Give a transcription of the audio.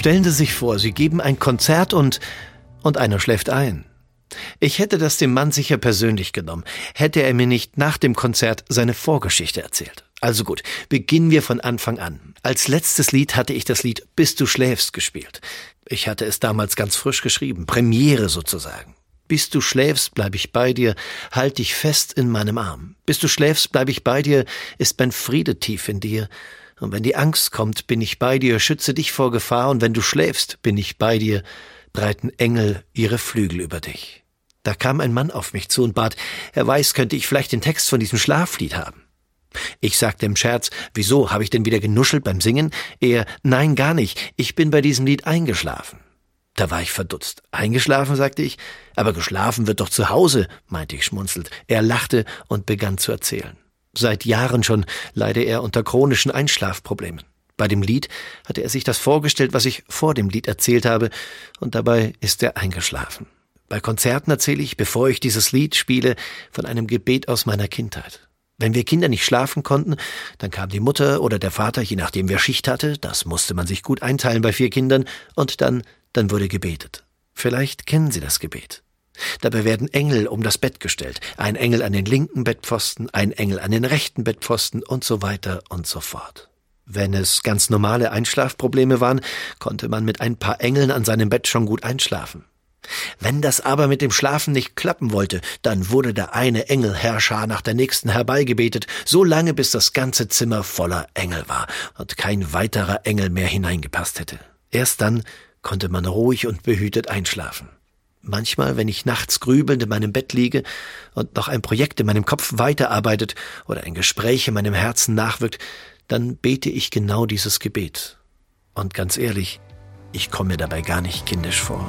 Stellen Sie sich vor, Sie geben ein Konzert und, und einer schläft ein. Ich hätte das dem Mann sicher persönlich genommen, hätte er mir nicht nach dem Konzert seine Vorgeschichte erzählt. Also gut, beginnen wir von Anfang an. Als letztes Lied hatte ich das Lied Bis du schläfst gespielt. Ich hatte es damals ganz frisch geschrieben, Premiere sozusagen. Bis du schläfst, bleib ich bei dir, halt dich fest in meinem Arm. Bis du schläfst, bleib ich bei dir, ist mein Friede tief in dir. Und wenn die Angst kommt, bin ich bei dir, schütze dich vor Gefahr, und wenn du schläfst, bin ich bei dir, breiten Engel ihre Flügel über dich. Da kam ein Mann auf mich zu und bat, er weiß, könnte ich vielleicht den Text von diesem Schlaflied haben. Ich sagte im Scherz, wieso, habe ich denn wieder genuschelt beim Singen? Er, nein, gar nicht, ich bin bei diesem Lied eingeschlafen. Da war ich verdutzt. Eingeschlafen, sagte ich, aber geschlafen wird doch zu Hause, meinte ich schmunzelt. Er lachte und begann zu erzählen. Seit Jahren schon leide er unter chronischen Einschlafproblemen. Bei dem Lied hatte er sich das vorgestellt, was ich vor dem Lied erzählt habe, und dabei ist er eingeschlafen. Bei Konzerten erzähle ich, bevor ich dieses Lied spiele, von einem Gebet aus meiner Kindheit. Wenn wir Kinder nicht schlafen konnten, dann kam die Mutter oder der Vater, je nachdem wer Schicht hatte, das musste man sich gut einteilen bei vier Kindern, und dann, dann wurde gebetet. Vielleicht kennen Sie das Gebet. Dabei werden Engel um das Bett gestellt, ein Engel an den linken Bettpfosten, ein Engel an den rechten Bettpfosten und so weiter und so fort. Wenn es ganz normale Einschlafprobleme waren, konnte man mit ein paar Engeln an seinem Bett schon gut einschlafen. Wenn das aber mit dem Schlafen nicht klappen wollte, dann wurde der eine Engelherrscher nach der nächsten herbeigebetet, so lange bis das ganze Zimmer voller Engel war und kein weiterer Engel mehr hineingepasst hätte. Erst dann konnte man ruhig und behütet einschlafen. Manchmal, wenn ich nachts grübelnd in meinem Bett liege und noch ein Projekt in meinem Kopf weiterarbeitet oder ein Gespräch in meinem Herzen nachwirkt, dann bete ich genau dieses Gebet. Und ganz ehrlich, ich komme mir dabei gar nicht kindisch vor.